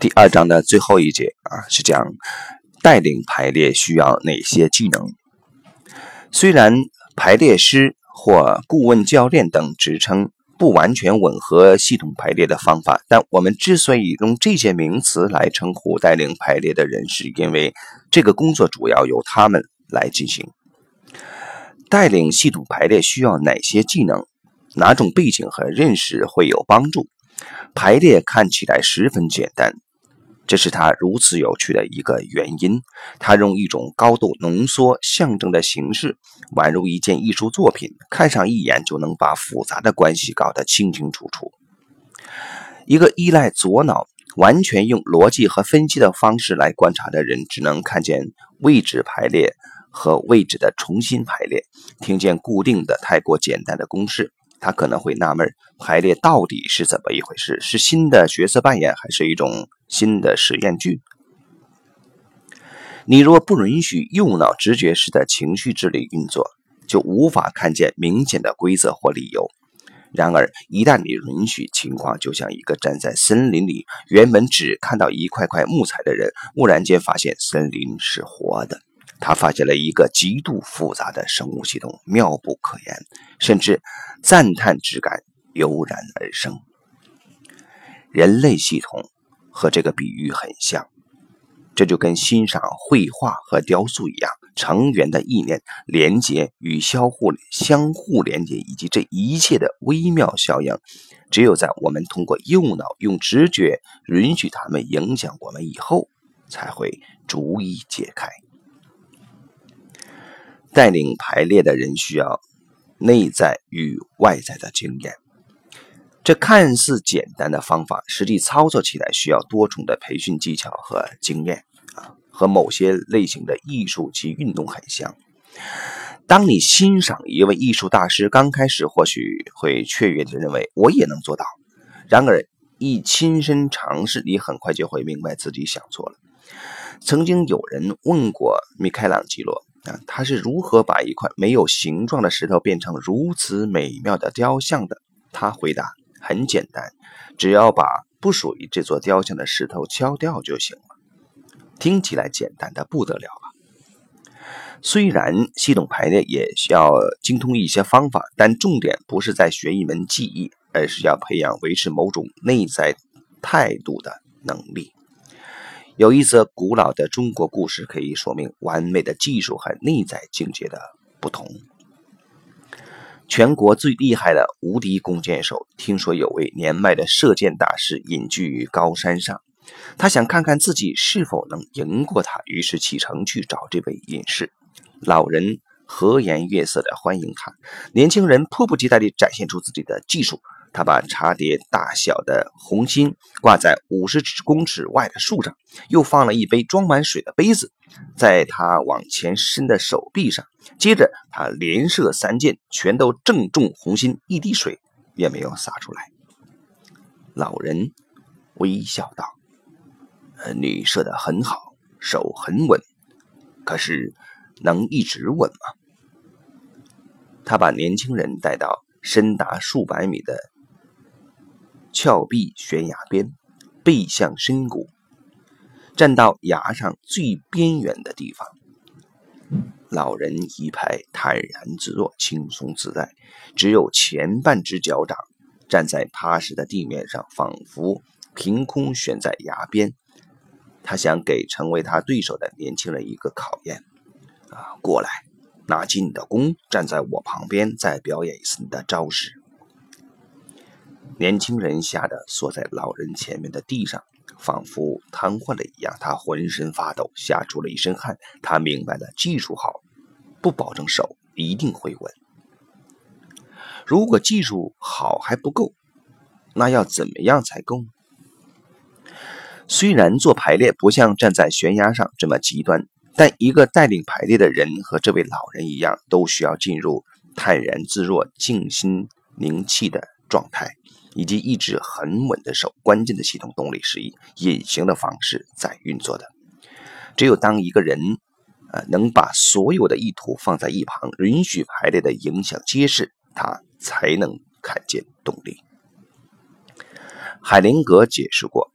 第二章的最后一节啊，是讲带领排列需要哪些技能。虽然排列师或顾问教练等职称不完全吻合系统排列的方法，但我们之所以用这些名词来称呼带领排列的人，是因为这个工作主要由他们来进行。带领系统排列需要哪些技能？哪种背景和认识会有帮助？排列看起来十分简单，这是它如此有趣的一个原因。它用一种高度浓缩象征的形式，宛如一件艺术作品，看上一眼就能把复杂的关系搞得清清楚楚。一个依赖左脑、完全用逻辑和分析的方式来观察的人，只能看见位置排列和位置的重新排列，听见固定的、太过简单的公式。他可能会纳闷，排列到底是怎么一回事？是新的角色扮演，还是一种新的实验剧？你若不允许右脑直觉式的情绪智力运作，就无法看见明显的规则或理由。然而，一旦你允许，情况就像一个站在森林里，原本只看到一块块木材的人，忽然间发现森林是活的。他发现了一个极度复杂的生物系统，妙不可言，甚至赞叹之感油然而生。人类系统和这个比喻很像，这就跟欣赏绘画和雕塑一样，成员的意念连接与相互相互连接，以及这一切的微妙效应，只有在我们通过右脑用直觉允许他们影响我们以后，才会逐一解开。带领排列的人需要内在与外在的经验。这看似简单的方法，实际操作起来需要多重的培训技巧和经验啊，和某些类型的艺术及运动很像。当你欣赏一位艺术大师，刚开始或许会雀跃地认为我也能做到。然而一亲身尝试，你很快就会明白自己想错了。曾经有人问过米开朗基罗。啊，他是如何把一块没有形状的石头变成如此美妙的雕像的？他回答：很简单，只要把不属于这座雕像的石头敲掉就行了。听起来简单的不得了啊？虽然系统排列也需要精通一些方法，但重点不是在学一门技艺，而是要培养维持某种内在态度的能力。有一则古老的中国故事可以说明完美的技术和内在境界的不同。全国最厉害的无敌弓箭手，听说有位年迈的射箭大师隐居于高山上，他想看看自己是否能赢过他，于是启程去找这位隐士。老人和颜悦色地欢迎他，年轻人迫不及待地展现出自己的技术。他把茶碟大小的红心挂在五十公尺外的树上，又放了一杯装满水的杯子在他往前伸的手臂上。接着，他连射三箭，全都正中红心，一滴水也没有洒出来。老人微笑道：“，你射得很好，手很稳，可是能一直稳吗？”他把年轻人带到深达数百米的。峭壁悬崖边，背向深谷，站到崖上最边缘的地方。老人一派坦然自若，轻松自在，只有前半只脚掌站在踏实的地面上，仿佛凭空悬在崖边。他想给成为他对手的年轻人一个考验：啊，过来，拿起你的弓，站在我旁边，再表演一次你的招式。年轻人吓得缩在老人前面的地上，仿佛瘫痪了一样。他浑身发抖，吓出了一身汗。他明白了，技术好不保证手一定会稳。如果技术好还不够，那要怎么样才够？虽然做排列不像站在悬崖上这么极端，但一个带领排列的人和这位老人一样，都需要进入泰然自若、静心凝气的状态。以及一直很稳的手，关键的系统动力是以隐形的方式在运作的。只有当一个人，呃，能把所有的意图放在一旁，允许排列的影响揭示，他才能看见动力。海灵格解释过，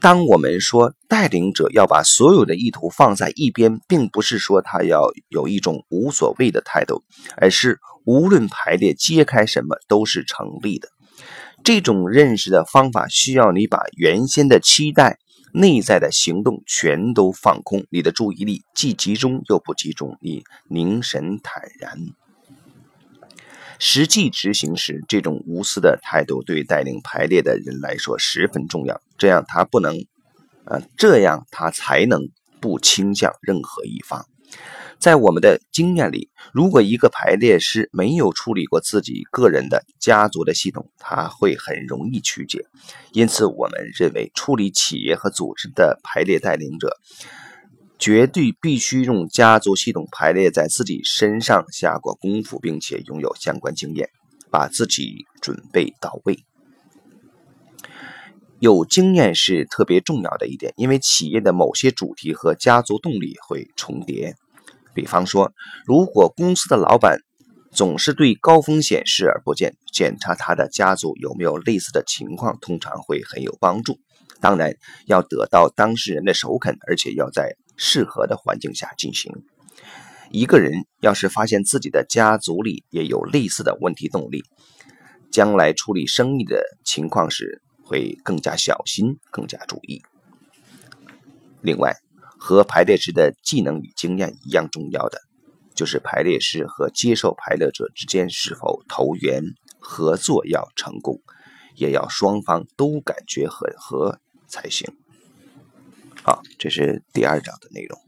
当我们说带领者要把所有的意图放在一边，并不是说他要有一种无所谓的态度，而是无论排列揭开什么都是成立的。这种认识的方法需要你把原先的期待、内在的行动全都放空，你的注意力既集中又不集中，你凝神坦然。实际执行时，这种无私的态度对带领排列的人来说十分重要。这样他不能，呃，这样他才能不倾向任何一方。在我们的经验里，如果一个排列师没有处理过自己个人的家族的系统，他会很容易曲解。因此，我们认为处理企业和组织的排列带领者。绝对必须用家族系统排列在自己身上下过功夫，并且拥有相关经验，把自己准备到位。有经验是特别重要的一点，因为企业的某些主题和家族动力会重叠。比方说，如果公司的老板总是对高风险视而不见，检查他的家族有没有类似的情况，通常会很有帮助。当然，要得到当事人的首肯，而且要在。适合的环境下进行。一个人要是发现自己的家族里也有类似的问题动力，将来处理生意的情况时会更加小心、更加注意。另外，和排列师的技能与经验一样重要的，就是排列师和接受排列者之间是否投缘、合作要成功，也要双方都感觉很合才行。好，这是第二章的内容。